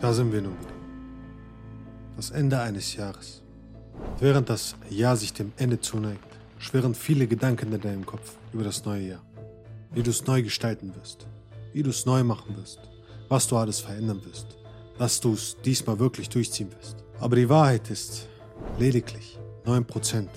Da sind wir nun wieder. Das Ende eines Jahres. Während das Jahr sich dem Ende zuneigt, schwirren viele Gedanken in deinem Kopf über das neue Jahr. Wie du es neu gestalten wirst, wie du es neu machen wirst, was du alles verändern wirst, dass du es diesmal wirklich durchziehen wirst. Aber die Wahrheit ist, lediglich 9%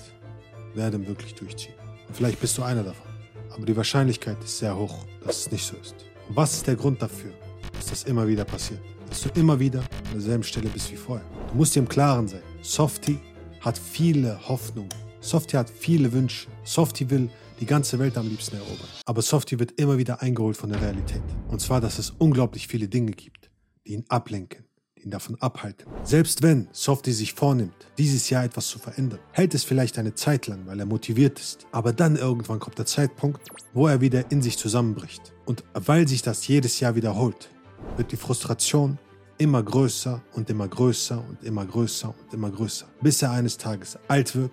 werden wirklich durchziehen. Und vielleicht bist du einer davon. Aber die Wahrscheinlichkeit ist sehr hoch, dass es nicht so ist. Und was ist der Grund dafür, dass das immer wieder passiert? Dass du immer wieder an derselben Stelle bist wie vorher. Du musst dir im Klaren sein. Softie hat viele Hoffnungen. Softie hat viele Wünsche. Softie will die ganze Welt am liebsten erobern. Aber Softie wird immer wieder eingeholt von der Realität. Und zwar, dass es unglaublich viele Dinge gibt, die ihn ablenken, die ihn davon abhalten. Selbst wenn Softie sich vornimmt, dieses Jahr etwas zu verändern, hält es vielleicht eine Zeit lang, weil er motiviert ist. Aber dann irgendwann kommt der Zeitpunkt, wo er wieder in sich zusammenbricht. Und weil sich das jedes Jahr wiederholt, wird die Frustration immer größer und immer größer und immer größer und immer größer, bis er eines Tages alt wird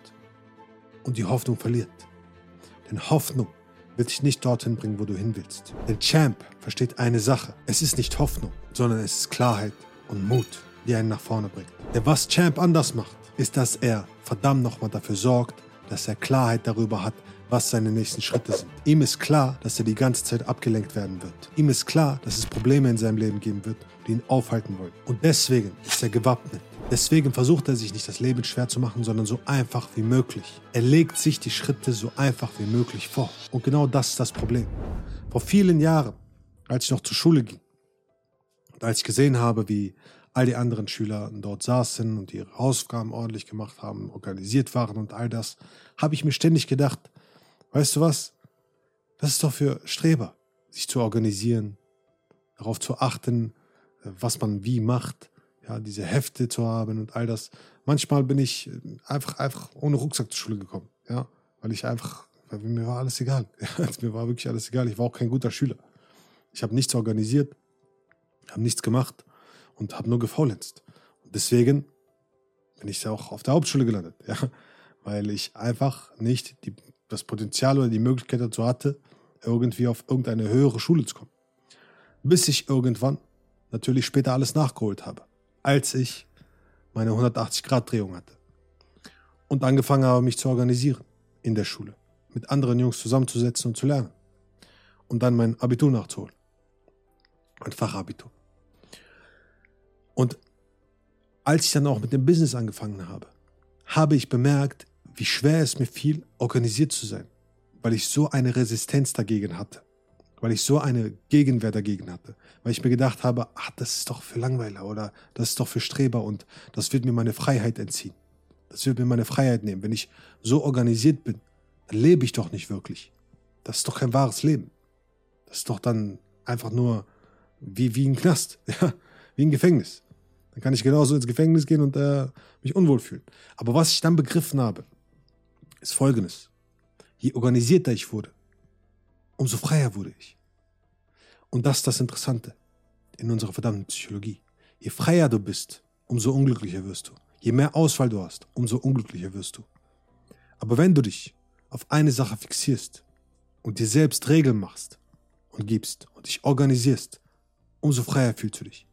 und die Hoffnung verliert. Denn Hoffnung wird dich nicht dorthin bringen, wo du hin willst. Denn Champ versteht eine Sache. Es ist nicht Hoffnung, sondern es ist Klarheit und Mut, die einen nach vorne bringt. Denn was Champ anders macht, ist, dass er verdammt nochmal dafür sorgt, dass er Klarheit darüber hat, was seine nächsten Schritte sind. Ihm ist klar, dass er die ganze Zeit abgelenkt werden wird. Ihm ist klar, dass es Probleme in seinem Leben geben wird, die ihn aufhalten wollen. Und deswegen ist er gewappnet. Deswegen versucht er sich nicht das Leben schwer zu machen, sondern so einfach wie möglich. Er legt sich die Schritte so einfach wie möglich vor. Und genau das ist das Problem. Vor vielen Jahren, als ich noch zur Schule ging und als ich gesehen habe, wie all die anderen Schüler dort saßen und ihre Hausaufgaben ordentlich gemacht haben, organisiert waren und all das, habe ich mir ständig gedacht, weißt du was? Das ist doch für Streber, sich zu organisieren, darauf zu achten, was man wie macht, ja, diese Hefte zu haben und all das. Manchmal bin ich einfach, einfach ohne Rucksack zur Schule gekommen, ja, weil ich einfach, weil mir war alles egal. Ja, mir war wirklich alles egal. Ich war auch kein guter Schüler. Ich habe nichts organisiert, habe nichts gemacht und habe nur gefaulenzt. Und deswegen bin ich auch auf der Hauptschule gelandet, ja, weil ich einfach nicht die, das Potenzial oder die Möglichkeit dazu hatte, irgendwie auf irgendeine höhere Schule zu kommen. Bis ich irgendwann natürlich später alles nachgeholt habe, als ich meine 180-Grad-Drehung hatte. Und angefangen habe, mich zu organisieren in der Schule, mit anderen Jungs zusammenzusetzen und zu lernen. Und dann mein Abitur nachzuholen. Mein Fachabitur. Und als ich dann auch mit dem Business angefangen habe, habe ich bemerkt, wie schwer es mir fiel, organisiert zu sein, weil ich so eine Resistenz dagegen hatte weil ich so eine Gegenwehr dagegen hatte, weil ich mir gedacht habe, ach, das ist doch für Langweiler oder das ist doch für Streber und das wird mir meine Freiheit entziehen. Das wird mir meine Freiheit nehmen. Wenn ich so organisiert bin, dann lebe ich doch nicht wirklich. Das ist doch kein wahres Leben. Das ist doch dann einfach nur wie, wie ein Knast, ja, wie ein Gefängnis. Dann kann ich genauso ins Gefängnis gehen und äh, mich unwohl fühlen. Aber was ich dann begriffen habe, ist folgendes. Je organisierter ich wurde, umso freier wurde ich. Und das ist das Interessante in unserer verdammten Psychologie. Je freier du bist, umso unglücklicher wirst du. Je mehr Auswahl du hast, umso unglücklicher wirst du. Aber wenn du dich auf eine Sache fixierst und dir selbst Regeln machst und gibst und dich organisierst, umso freier fühlst du dich.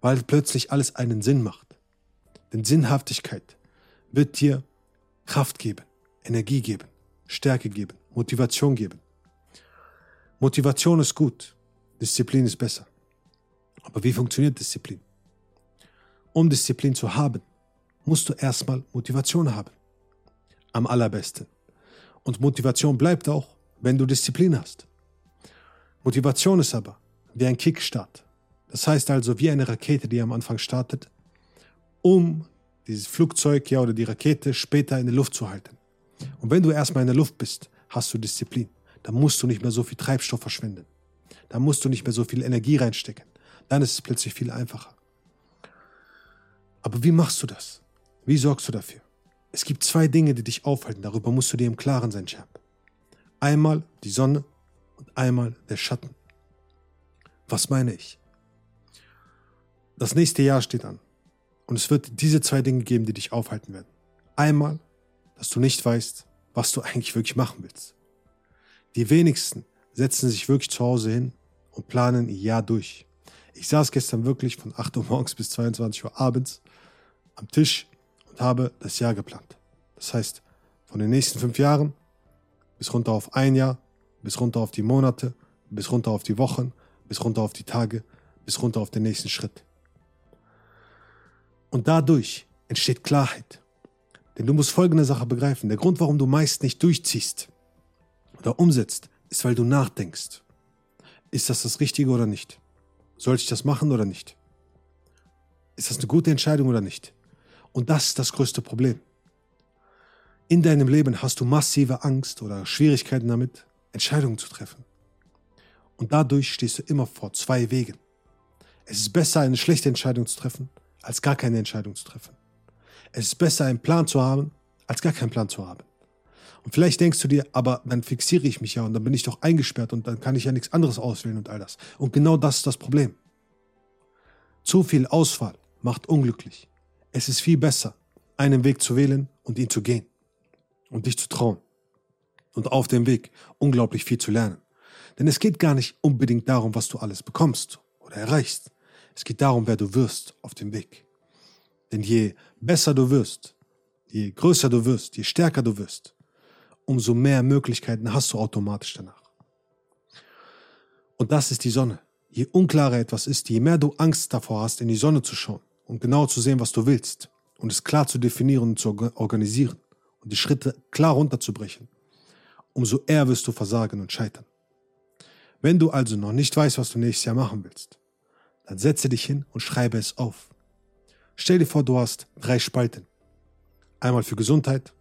Weil plötzlich alles einen Sinn macht. Denn Sinnhaftigkeit wird dir Kraft geben, Energie geben, Stärke geben, Motivation geben. Motivation ist gut, Disziplin ist besser. Aber wie funktioniert Disziplin? Um Disziplin zu haben, musst du erstmal Motivation haben. Am allerbesten. Und Motivation bleibt auch, wenn du Disziplin hast. Motivation ist aber wie ein Kickstart. Das heißt also wie eine Rakete, die am Anfang startet, um dieses Flugzeug ja oder die Rakete später in der Luft zu halten. Und wenn du erstmal in der Luft bist, hast du Disziplin. Da musst du nicht mehr so viel Treibstoff verschwenden. Da musst du nicht mehr so viel Energie reinstecken. Dann ist es plötzlich viel einfacher. Aber wie machst du das? Wie sorgst du dafür? Es gibt zwei Dinge, die dich aufhalten. Darüber musst du dir im Klaren sein, Champ. Einmal die Sonne und einmal der Schatten. Was meine ich? Das nächste Jahr steht an. Und es wird diese zwei Dinge geben, die dich aufhalten werden. Einmal, dass du nicht weißt, was du eigentlich wirklich machen willst. Die wenigsten setzen sich wirklich zu Hause hin und planen ihr Jahr durch. Ich saß gestern wirklich von 8 Uhr morgens bis 22 Uhr abends am Tisch und habe das Jahr geplant. Das heißt, von den nächsten fünf Jahren bis runter auf ein Jahr, bis runter auf die Monate, bis runter auf die Wochen, bis runter auf die Tage, bis runter auf den nächsten Schritt. Und dadurch entsteht Klarheit. Denn du musst folgende Sache begreifen. Der Grund, warum du meist nicht durchziehst oder umsetzt, ist, weil du nachdenkst. Ist das das Richtige oder nicht? Soll ich das machen oder nicht? Ist das eine gute Entscheidung oder nicht? Und das ist das größte Problem. In deinem Leben hast du massive Angst oder Schwierigkeiten damit, Entscheidungen zu treffen. Und dadurch stehst du immer vor zwei Wegen. Es ist besser, eine schlechte Entscheidung zu treffen, als gar keine Entscheidung zu treffen. Es ist besser, einen Plan zu haben, als gar keinen Plan zu haben. Und vielleicht denkst du dir, aber dann fixiere ich mich ja und dann bin ich doch eingesperrt und dann kann ich ja nichts anderes auswählen und all das. Und genau das ist das Problem. Zu viel Auswahl macht unglücklich. Es ist viel besser, einen Weg zu wählen und ihn zu gehen. Und dich zu trauen. Und auf dem Weg unglaublich viel zu lernen. Denn es geht gar nicht unbedingt darum, was du alles bekommst oder erreichst. Es geht darum, wer du wirst auf dem Weg. Denn je besser du wirst, je größer du wirst, je stärker du wirst, umso mehr Möglichkeiten hast du automatisch danach. Und das ist die Sonne. Je unklarer etwas ist, je mehr du Angst davor hast, in die Sonne zu schauen und genau zu sehen, was du willst und es klar zu definieren und zu organisieren und die Schritte klar runterzubrechen, umso eher wirst du versagen und scheitern. Wenn du also noch nicht weißt, was du nächstes Jahr machen willst, dann setze dich hin und schreibe es auf. Stell dir vor, du hast drei Spalten. Einmal für Gesundheit,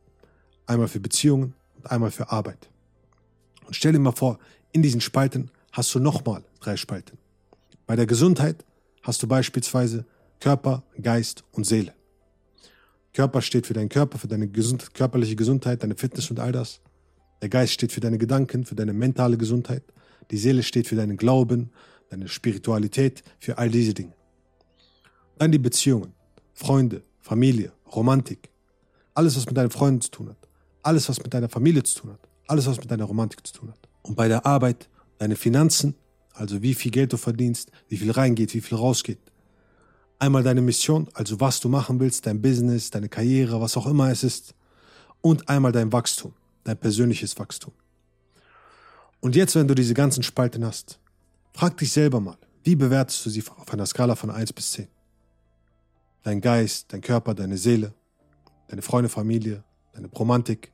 einmal für Beziehungen und einmal für Arbeit. Und stell dir mal vor, in diesen Spalten hast du nochmal drei Spalten. Bei der Gesundheit hast du beispielsweise Körper, Geist und Seele. Körper steht für deinen Körper, für deine gesund körperliche Gesundheit, deine Fitness und all das. Der Geist steht für deine Gedanken, für deine mentale Gesundheit. Die Seele steht für deinen Glauben, deine Spiritualität, für all diese Dinge. Dann die Beziehungen, Freunde, Familie, Romantik. Alles, was mit deinen Freunden zu tun hat. Alles, was mit deiner Familie zu tun hat. Alles, was mit deiner Romantik zu tun hat. Und bei der Arbeit deine Finanzen, also wie viel Geld du verdienst, wie viel reingeht, wie viel rausgeht. Einmal deine Mission, also was du machen willst, dein Business, deine Karriere, was auch immer es ist. Und einmal dein Wachstum, dein persönliches Wachstum. Und jetzt, wenn du diese ganzen Spalten hast, frag dich selber mal, wie bewertest du sie auf einer Skala von 1 bis 10? Dein Geist, dein Körper, deine Seele, deine Freunde, Familie, deine Romantik,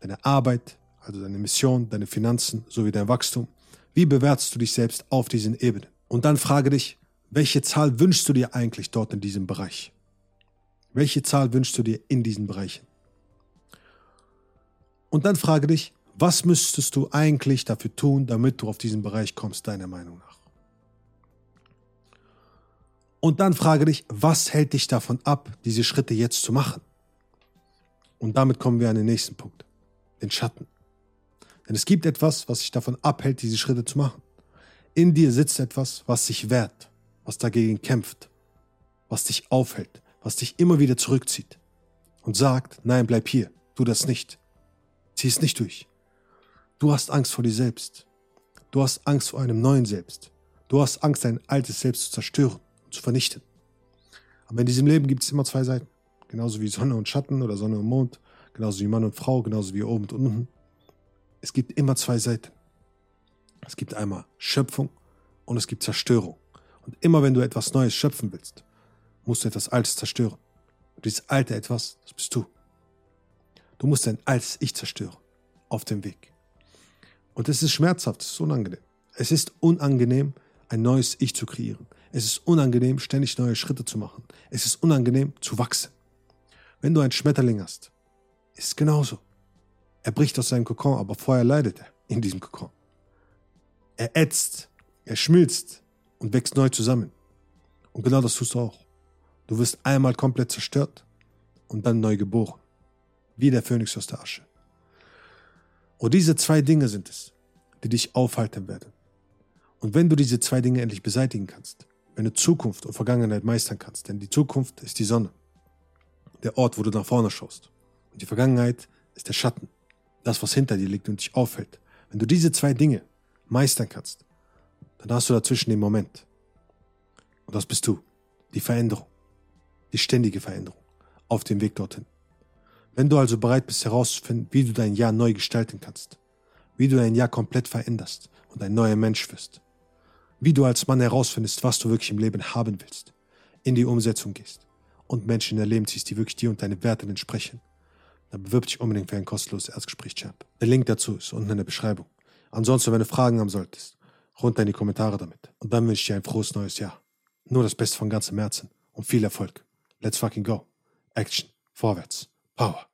deine Arbeit, also deine Mission, deine Finanzen sowie dein Wachstum. Wie bewertest du dich selbst auf diesen Ebenen? Und dann frage dich, welche Zahl wünschst du dir eigentlich dort in diesem Bereich? Welche Zahl wünschst du dir in diesen Bereichen? Und dann frage dich, was müsstest du eigentlich dafür tun, damit du auf diesen Bereich kommst, deiner Meinung nach? Und dann frage dich, was hält dich davon ab, diese Schritte jetzt zu machen? Und damit kommen wir an den nächsten Punkt, den Schatten. Denn es gibt etwas, was dich davon abhält, diese Schritte zu machen. In dir sitzt etwas, was sich wehrt, was dagegen kämpft, was dich aufhält, was dich immer wieder zurückzieht und sagt, nein, bleib hier, tu das nicht, zieh es nicht durch. Du hast Angst vor dir selbst. Du hast Angst vor einem neuen Selbst. Du hast Angst, dein altes Selbst zu zerstören zu vernichten. Aber in diesem Leben gibt es immer zwei Seiten. Genauso wie Sonne und Schatten oder Sonne und Mond, genauso wie Mann und Frau, genauso wie oben und unten. Es gibt immer zwei Seiten. Es gibt einmal Schöpfung und es gibt Zerstörung. Und immer wenn du etwas Neues schöpfen willst, musst du etwas Altes zerstören. Und dieses alte etwas, das bist du. Du musst dein altes Ich zerstören. Auf dem Weg. Und es ist schmerzhaft, es ist unangenehm. Es ist unangenehm, ein neues Ich zu kreieren. Es ist unangenehm, ständig neue Schritte zu machen. Es ist unangenehm, zu wachsen. Wenn du einen Schmetterling hast, ist es genauso. Er bricht aus seinem Kokon, aber vorher leidet er in diesem Kokon. Er ätzt, er schmilzt und wächst neu zusammen. Und genau das tust du auch. Du wirst einmal komplett zerstört und dann neu geboren. Wie der Phönix aus der Asche. Und diese zwei Dinge sind es, die dich aufhalten werden. Und wenn du diese zwei Dinge endlich beseitigen kannst, wenn du Zukunft und Vergangenheit meistern kannst, denn die Zukunft ist die Sonne, der Ort, wo du nach vorne schaust. Und die Vergangenheit ist der Schatten, das, was hinter dir liegt und dich aufhält. Wenn du diese zwei Dinge meistern kannst, dann hast du dazwischen den Moment. Und das bist du. Die Veränderung. Die ständige Veränderung. Auf dem Weg dorthin. Wenn du also bereit bist herauszufinden, wie du dein Jahr neu gestalten kannst, wie du dein Jahr komplett veränderst und ein neuer Mensch wirst, wie du als Mann herausfindest, was du wirklich im Leben haben willst, in die Umsetzung gehst und Menschen in dein Leben ziehst, die wirklich dir und deine Werte entsprechen, dann bewirb dich unbedingt für ein kostenloses Erstgespräch, Champ. Der Link dazu ist unten in der Beschreibung. Ansonsten, wenn du Fragen haben solltest, runter in die Kommentare damit. Und dann wünsche ich dir ein frohes neues Jahr. Nur das Beste von ganzem Herzen und viel Erfolg. Let's fucking go. Action. Vorwärts. Power.